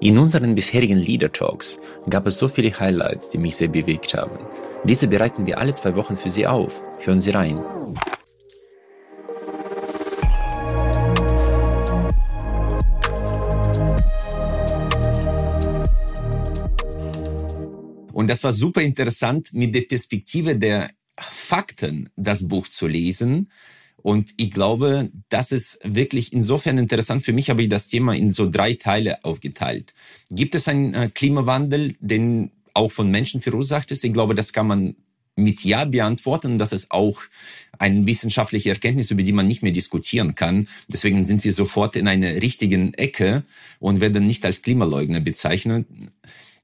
In unseren bisherigen Leader Talks gab es so viele Highlights, die mich sehr bewegt haben. Diese bereiten wir alle zwei Wochen für Sie auf. Hören Sie rein. Und das war super interessant, mit der Perspektive der Fakten das Buch zu lesen und ich glaube, das ist wirklich insofern interessant. Für mich habe ich das Thema in so drei Teile aufgeteilt. Gibt es einen äh, Klimawandel, den auch von Menschen verursacht ist? Ich glaube, das kann man mit Ja beantworten. Das ist auch eine wissenschaftliche Erkenntnis, über die man nicht mehr diskutieren kann. Deswegen sind wir sofort in einer richtigen Ecke und werden nicht als Klimaleugner bezeichnet.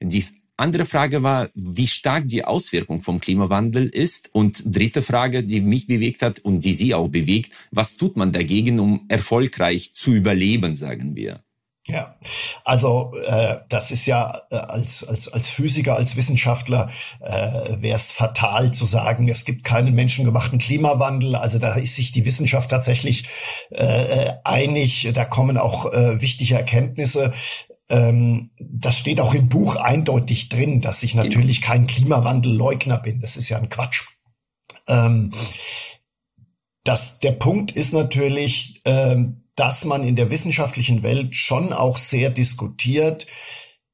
Die andere Frage war, wie stark die Auswirkung vom Klimawandel ist. Und dritte Frage, die mich bewegt hat und die Sie auch bewegt, was tut man dagegen, um erfolgreich zu überleben, sagen wir? Ja, also äh, das ist ja äh, als als als Physiker, als Wissenschaftler äh, wäre es fatal zu sagen, es gibt keinen menschengemachten Klimawandel. Also da ist sich die Wissenschaft tatsächlich äh, einig. Da kommen auch äh, wichtige Erkenntnisse ähm, das steht auch im Buch eindeutig drin, dass ich natürlich kein Klimawandelleugner bin. Das ist ja ein Quatsch. Ähm, das, der Punkt ist natürlich, ähm, dass man in der wissenschaftlichen Welt schon auch sehr diskutiert,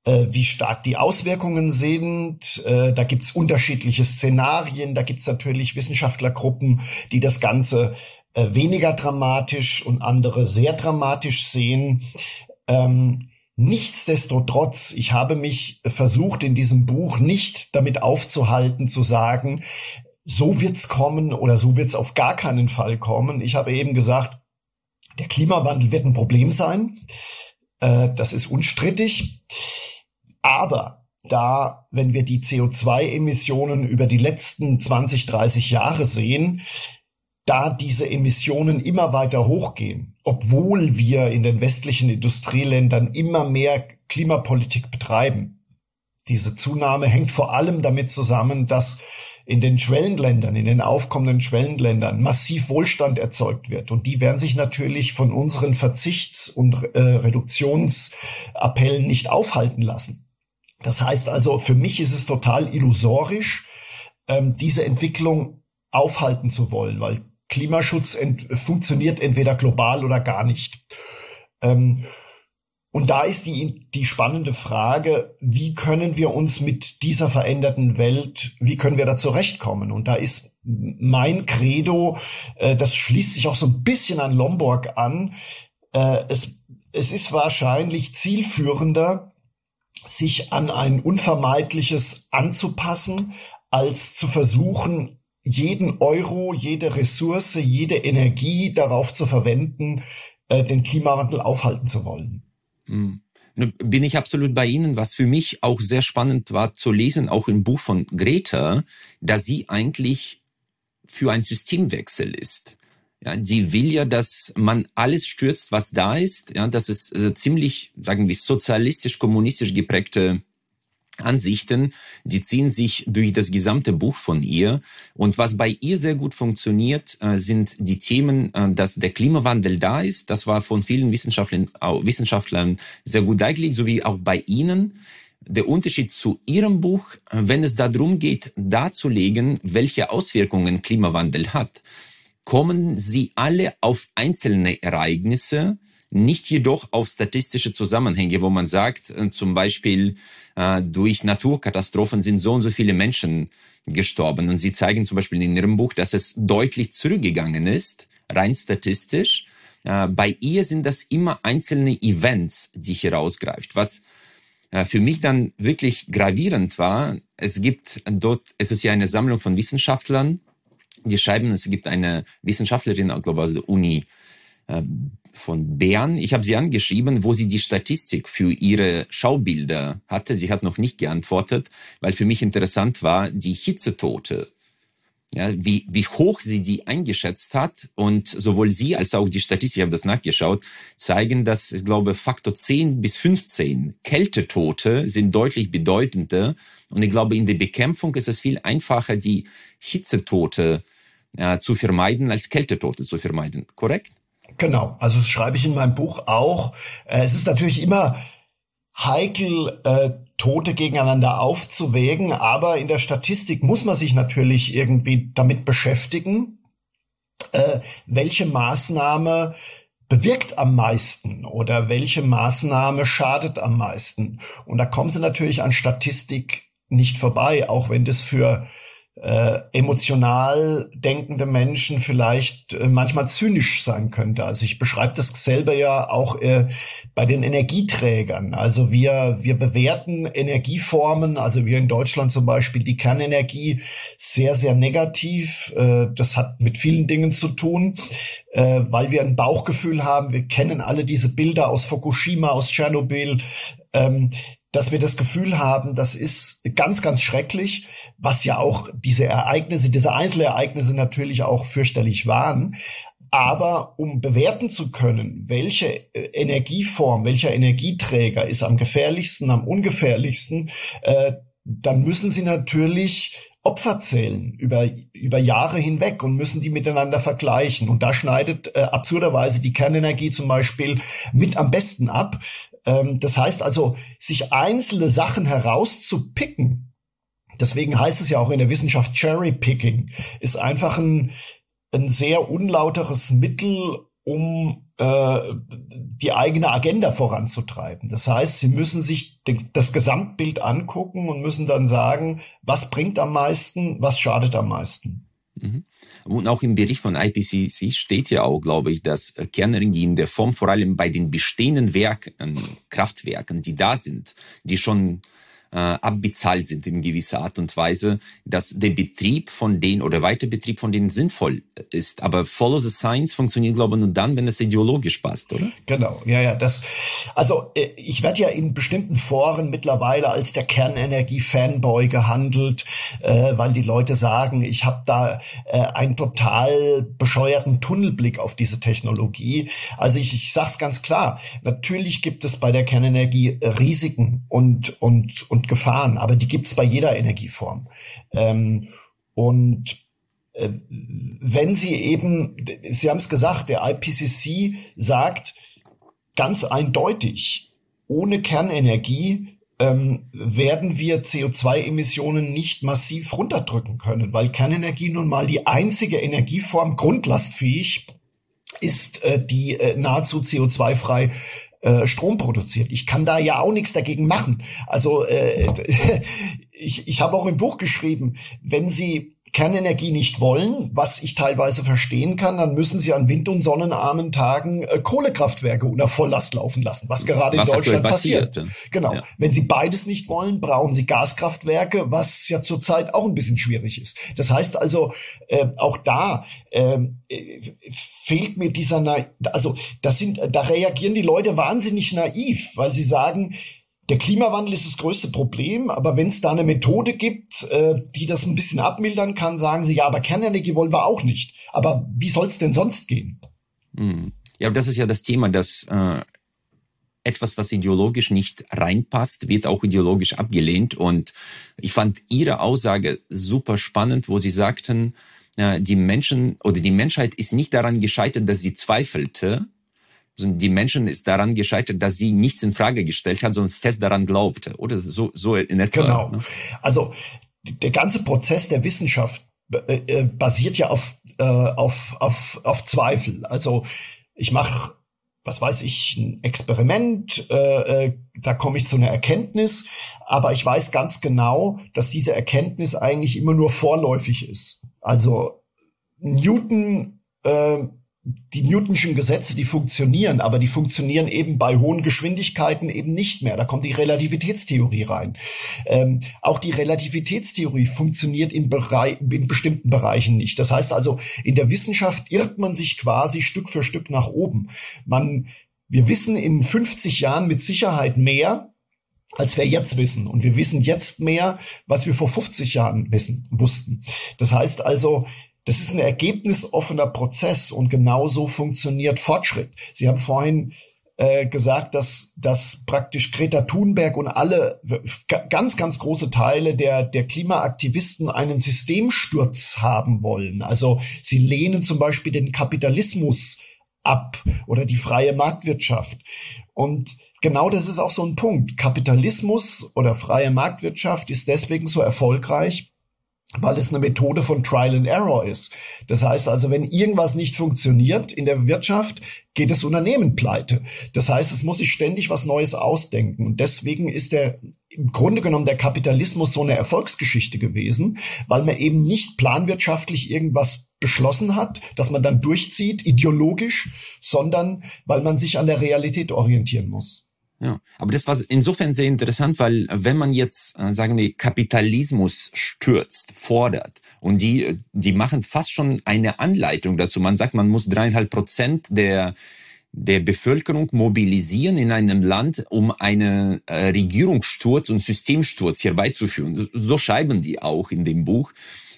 äh, wie stark die Auswirkungen sind. Äh, da gibt's unterschiedliche Szenarien. Da gibt's natürlich Wissenschaftlergruppen, die das Ganze äh, weniger dramatisch und andere sehr dramatisch sehen. Ähm, Nichtsdestotrotz, ich habe mich versucht in diesem Buch nicht damit aufzuhalten, zu sagen, so wird's kommen oder so wird's auf gar keinen Fall kommen. Ich habe eben gesagt, der Klimawandel wird ein Problem sein. Äh, das ist unstrittig. Aber da, wenn wir die CO2-Emissionen über die letzten 20, 30 Jahre sehen, da diese Emissionen immer weiter hochgehen, obwohl wir in den westlichen Industrieländern immer mehr Klimapolitik betreiben. Diese Zunahme hängt vor allem damit zusammen, dass in den Schwellenländern, in den aufkommenden Schwellenländern massiv Wohlstand erzeugt wird. Und die werden sich natürlich von unseren Verzichts- und äh, Reduktionsappellen nicht aufhalten lassen. Das heißt also, für mich ist es total illusorisch, ähm, diese Entwicklung aufhalten zu wollen, weil Klimaschutz ent funktioniert entweder global oder gar nicht. Ähm, und da ist die, die spannende Frage, wie können wir uns mit dieser veränderten Welt, wie können wir da zurechtkommen? Und da ist mein Credo, äh, das schließt sich auch so ein bisschen an Lomborg an, äh, es, es ist wahrscheinlich zielführender, sich an ein Unvermeidliches anzupassen, als zu versuchen, jeden Euro, jede Ressource, jede Energie darauf zu verwenden, äh, den Klimawandel aufhalten zu wollen. Mhm. Bin ich absolut bei Ihnen, was für mich auch sehr spannend war zu lesen, auch im Buch von Greta, dass sie eigentlich für ein Systemwechsel ist. Ja, sie will ja, dass man alles stürzt, was da ist. Ja, das ist äh, ziemlich, sagen wir, sozialistisch-kommunistisch geprägte Ansichten, die ziehen sich durch das gesamte Buch von ihr. Und was bei ihr sehr gut funktioniert, äh, sind die Themen, äh, dass der Klimawandel da ist. Das war von vielen Wissenschaftlern, Wissenschaftlern sehr gut dargelegt, sowie auch bei Ihnen. Der Unterschied zu Ihrem Buch, äh, wenn es darum geht, darzulegen, welche Auswirkungen Klimawandel hat, kommen Sie alle auf einzelne Ereignisse, nicht jedoch auf statistische Zusammenhänge, wo man sagt, zum Beispiel, äh, durch Naturkatastrophen sind so und so viele Menschen gestorben. Und sie zeigen zum Beispiel in ihrem Buch, dass es deutlich zurückgegangen ist, rein statistisch. Äh, bei ihr sind das immer einzelne Events, die hier rausgreift. Was äh, für mich dann wirklich gravierend war, es gibt dort, es ist ja eine Sammlung von Wissenschaftlern, die schreiben, es gibt eine Wissenschaftlerin, glaube ich, aus der Uni äh, von Bern. Ich habe sie angeschrieben, wo sie die Statistik für ihre Schaubilder hatte. Sie hat noch nicht geantwortet, weil für mich interessant war, die Hitzetote. Ja, wie, wie hoch sie die eingeschätzt hat. Und sowohl sie als auch die Statistik, ich habe das nachgeschaut, zeigen, dass ich glaube, Faktor 10 bis 15 Kältetote sind deutlich bedeutender. Und ich glaube, in der Bekämpfung ist es viel einfacher, die Hitzetote äh, zu vermeiden, als Kältetote zu vermeiden. Korrekt? Genau, also das schreibe ich in meinem Buch auch. Äh, es ist natürlich immer heikel, äh, Tote gegeneinander aufzuwägen, aber in der Statistik muss man sich natürlich irgendwie damit beschäftigen, äh, welche Maßnahme bewirkt am meisten oder welche Maßnahme schadet am meisten. Und da kommen sie natürlich an Statistik nicht vorbei, auch wenn das für äh, emotional denkende Menschen vielleicht äh, manchmal zynisch sein könnte. Also ich beschreibe das selber ja auch äh, bei den Energieträgern. Also wir, wir bewerten Energieformen, also wir in Deutschland zum Beispiel die Kernenergie sehr, sehr negativ. Äh, das hat mit vielen Dingen zu tun, äh, weil wir ein Bauchgefühl haben. Wir kennen alle diese Bilder aus Fukushima, aus Tschernobyl. Ähm, dass wir das Gefühl haben, das ist ganz, ganz schrecklich, was ja auch diese Ereignisse, diese Einzelereignisse natürlich auch fürchterlich waren. Aber um bewerten zu können, welche äh, Energieform, welcher Energieträger ist am gefährlichsten, am ungefährlichsten, äh, dann müssen Sie natürlich Opfer zählen über, über Jahre hinweg und müssen die miteinander vergleichen. Und da schneidet äh, absurderweise die Kernenergie zum Beispiel mit am besten ab. Ähm, das heißt also, sich einzelne Sachen herauszupicken, deswegen heißt es ja auch in der Wissenschaft Cherry Picking, ist einfach ein, ein sehr unlauteres Mittel, um äh, die eigene Agenda voranzutreiben. Das heißt, sie müssen sich das Gesamtbild angucken und müssen dann sagen, was bringt am meisten, was schadet am meisten. Mhm. Und auch im Bericht von IPCC steht ja auch, glaube ich, dass Kernenergie in der Form vor allem bei den bestehenden Werken, Kraftwerken, die da sind, die schon äh, abbezahlt sind in gewisser Art und Weise, dass der Betrieb von denen oder Weiterbetrieb von denen sinnvoll ist. Aber Follow the Science funktioniert, glaube ich, nur dann, wenn es ideologisch passt, oder? Genau, ja, ja. Das, also äh, ich werde ja in bestimmten Foren mittlerweile als der Kernenergie-Fanboy gehandelt, äh, weil die Leute sagen, ich habe da äh, einen total bescheuerten Tunnelblick auf diese Technologie. Also ich, ich sage es ganz klar, natürlich gibt es bei der Kernenergie Risiken und, und, und und Gefahren, aber die gibt's bei jeder Energieform. Ähm, und äh, wenn Sie eben, Sie haben es gesagt, der IPCC sagt ganz eindeutig, ohne Kernenergie ähm, werden wir CO2-Emissionen nicht massiv runterdrücken können, weil Kernenergie nun mal die einzige Energieform grundlastfähig ist, äh, die äh, nahezu CO2-frei äh, Strom produziert. Ich kann da ja auch nichts dagegen machen. Also äh, ich, ich habe auch im Buch geschrieben, wenn Sie Kernenergie nicht wollen, was ich teilweise verstehen kann, dann müssen sie an wind- und sonnenarmen Tagen äh, Kohlekraftwerke unter Volllast laufen lassen, was gerade was in Deutschland passiert. passiert. Genau. Ja. Wenn sie beides nicht wollen, brauchen sie Gaskraftwerke, was ja zurzeit auch ein bisschen schwierig ist. Das heißt also, äh, auch da ähm, äh, fehlt mir dieser, Na also das sind, da reagieren die Leute wahnsinnig naiv, weil sie sagen, der Klimawandel ist das größte Problem, aber wenn es da eine Methode gibt, äh, die das ein bisschen abmildern kann, sagen sie, ja, aber Kernenergie wollen wir auch nicht. Aber wie soll es denn sonst gehen? Hm. Ja, das ist ja das Thema, dass äh, etwas, was ideologisch nicht reinpasst, wird auch ideologisch abgelehnt. Und ich fand Ihre Aussage super spannend, wo Sie sagten, äh, die Menschen oder die Menschheit ist nicht daran gescheitert, dass sie zweifelte, die Menschen ist daran gescheitert, dass sie nichts in Frage gestellt hat, sondern fest daran glaubte. Oder so, so in etwa. Genau. Ne? Also der ganze Prozess der Wissenschaft äh, äh, basiert ja auf, äh, auf, auf, auf Zweifel. Also ich mache, was weiß ich, ein Experiment, äh, äh, da komme ich zu einer Erkenntnis, aber ich weiß ganz genau, dass diese Erkenntnis eigentlich immer nur vorläufig ist. Also Newton die Newtonschen Gesetze, die funktionieren, aber die funktionieren eben bei hohen Geschwindigkeiten eben nicht mehr. Da kommt die Relativitätstheorie rein. Ähm, auch die Relativitätstheorie funktioniert in, in bestimmten Bereichen nicht. Das heißt also, in der Wissenschaft irrt man sich quasi Stück für Stück nach oben. Man, wir wissen in 50 Jahren mit Sicherheit mehr, als wir jetzt wissen. Und wir wissen jetzt mehr, was wir vor 50 Jahren wissen, wussten. Das heißt also, das ist ein ergebnisoffener Prozess und genau so funktioniert Fortschritt. Sie haben vorhin äh, gesagt, dass, dass praktisch Greta Thunberg und alle ganz, ganz große Teile der, der Klimaaktivisten einen Systemsturz haben wollen. Also sie lehnen zum Beispiel den Kapitalismus ab oder die freie Marktwirtschaft. Und genau das ist auch so ein Punkt. Kapitalismus oder freie Marktwirtschaft ist deswegen so erfolgreich, weil es eine Methode von Trial and Error ist. Das heißt also, wenn irgendwas nicht funktioniert in der Wirtschaft, geht das Unternehmen pleite. Das heißt, es muss sich ständig was Neues ausdenken. Und deswegen ist der im Grunde genommen der Kapitalismus so eine Erfolgsgeschichte gewesen, weil man eben nicht planwirtschaftlich irgendwas beschlossen hat, dass man dann durchzieht, ideologisch, sondern weil man sich an der Realität orientieren muss. Ja, aber das war insofern sehr interessant, weil wenn man jetzt, äh, sagen wir, Kapitalismus stürzt, fordert und die, die machen fast schon eine Anleitung dazu. Man sagt, man muss dreieinhalb Prozent der der Bevölkerung mobilisieren in einem Land, um einen äh, Regierungssturz und Systemsturz herbeizuführen. So schreiben die auch in dem Buch.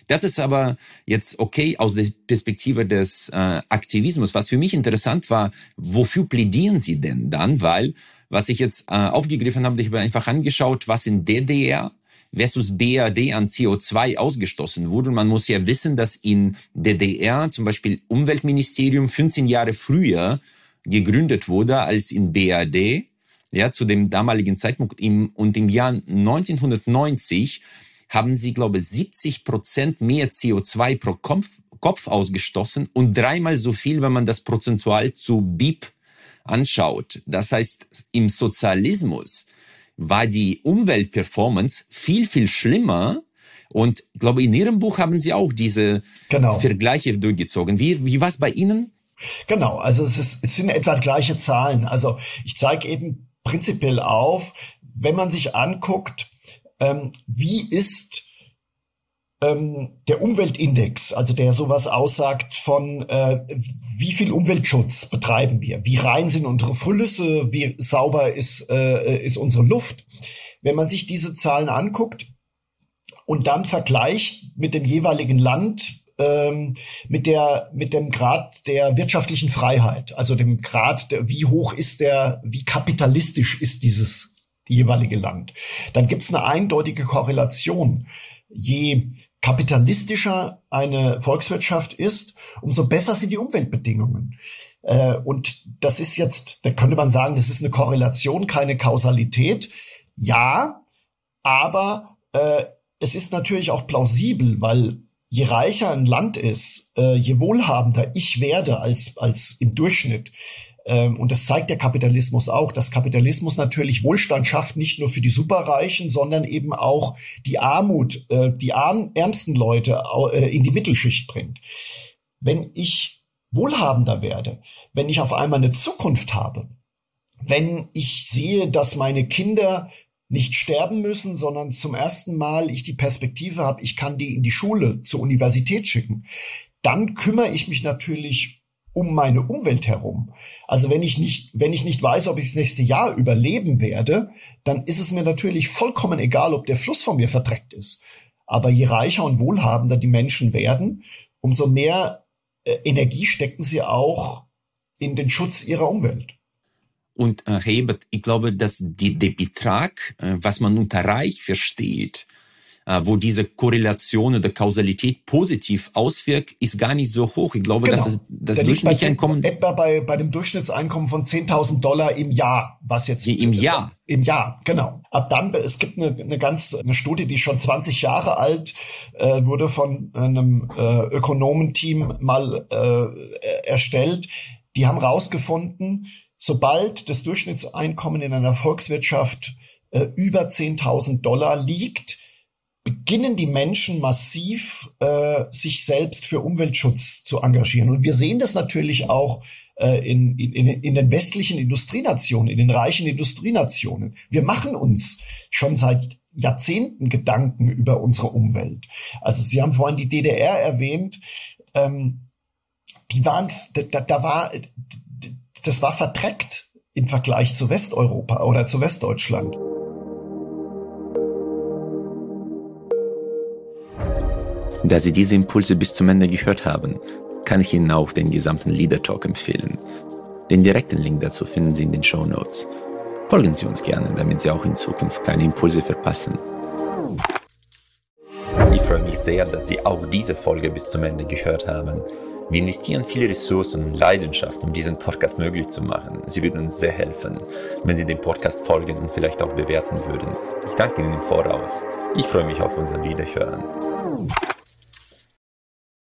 Das ist aber jetzt okay aus der Perspektive des äh, Aktivismus. Was für mich interessant war, wofür plädieren Sie denn dann? Weil was ich jetzt äh, aufgegriffen habe, ich habe einfach angeschaut, was in DDR versus BRD an CO2 ausgestoßen wurde. Und man muss ja wissen, dass in DDR zum Beispiel Umweltministerium 15 Jahre früher gegründet wurde als in BRD, ja, zu dem damaligen Zeitpunkt. Im, und im Jahr 1990 haben sie, glaube ich, 70 Prozent mehr CO2 pro Kopf, Kopf ausgestoßen und dreimal so viel, wenn man das prozentual zu BIP anschaut, das heißt, im Sozialismus war die Umweltperformance viel, viel schlimmer. Und ich glaube, in Ihrem Buch haben Sie auch diese genau. Vergleiche durchgezogen. Wie, wie war es bei Ihnen? Genau, also es, ist, es sind etwa gleiche Zahlen. Also ich zeige eben prinzipiell auf, wenn man sich anguckt, ähm, wie ist ähm, der Umweltindex, also der sowas aussagt von, äh, wie viel Umweltschutz betreiben wir, wie rein sind unsere Flüsse, wie sauber ist, äh, ist unsere Luft. Wenn man sich diese Zahlen anguckt und dann vergleicht mit dem jeweiligen Land, ähm, mit der mit dem Grad der wirtschaftlichen Freiheit, also dem Grad, der, wie hoch ist der, wie kapitalistisch ist dieses jeweilige Land, dann gibt es eine eindeutige Korrelation. Je kapitalistischer eine Volkswirtschaft ist, umso besser sind die Umweltbedingungen. Äh, und das ist jetzt, da könnte man sagen, das ist eine Korrelation, keine Kausalität. Ja, aber äh, es ist natürlich auch plausibel, weil je reicher ein Land ist, äh, je wohlhabender ich werde als, als im Durchschnitt, und das zeigt der Kapitalismus auch, dass Kapitalismus natürlich Wohlstand schafft, nicht nur für die Superreichen, sondern eben auch die Armut, äh, die ärmsten Leute äh, in die Mittelschicht bringt. Wenn ich wohlhabender werde, wenn ich auf einmal eine Zukunft habe, wenn ich sehe, dass meine Kinder nicht sterben müssen, sondern zum ersten Mal ich die Perspektive habe, ich kann die in die Schule, zur Universität schicken, dann kümmere ich mich natürlich um meine Umwelt herum. Also wenn ich nicht, wenn ich nicht weiß, ob ich das nächste Jahr überleben werde, dann ist es mir natürlich vollkommen egal, ob der Fluss von mir verdreckt ist. Aber je reicher und wohlhabender die Menschen werden, umso mehr äh, Energie stecken sie auch in den Schutz ihrer Umwelt. Und äh, Hebert, ich glaube, dass die, der Betrag, äh, was man unter Reich versteht, wo diese Korrelation oder Kausalität positiv auswirkt, ist gar nicht so hoch. Ich glaube, genau. dass das Der durchschnittliche Einkommen etwa bei bei dem Durchschnittseinkommen von 10.000 Dollar im Jahr, was jetzt im Jahr im Jahr genau. Ab dann es gibt eine, eine ganz eine Studie, die schon 20 Jahre alt äh, wurde von einem äh, Ökonomenteam mal äh, erstellt. Die haben rausgefunden, sobald das Durchschnittseinkommen in einer Volkswirtschaft äh, über 10.000 Dollar liegt, beginnen die Menschen massiv äh, sich selbst für Umweltschutz zu engagieren. Und wir sehen das natürlich auch äh, in, in, in den westlichen Industrienationen, in den reichen Industrienationen. Wir machen uns schon seit Jahrzehnten Gedanken über unsere Umwelt. Also Sie haben vorhin die DDR erwähnt. Ähm, die waren, da, da war, das war verdreckt im Vergleich zu Westeuropa oder zu Westdeutschland. Da Sie diese Impulse bis zum Ende gehört haben, kann ich Ihnen auch den gesamten Leader Talk empfehlen. Den direkten Link dazu finden Sie in den Show Notes. Folgen Sie uns gerne, damit Sie auch in Zukunft keine Impulse verpassen. Ich freue mich sehr, dass Sie auch diese Folge bis zum Ende gehört haben. Wir investieren viele Ressourcen und Leidenschaft, um diesen Podcast möglich zu machen. Sie würden uns sehr helfen, wenn Sie dem Podcast folgen und vielleicht auch bewerten würden. Ich danke Ihnen im Voraus. Ich freue mich auf unser Wiederhören.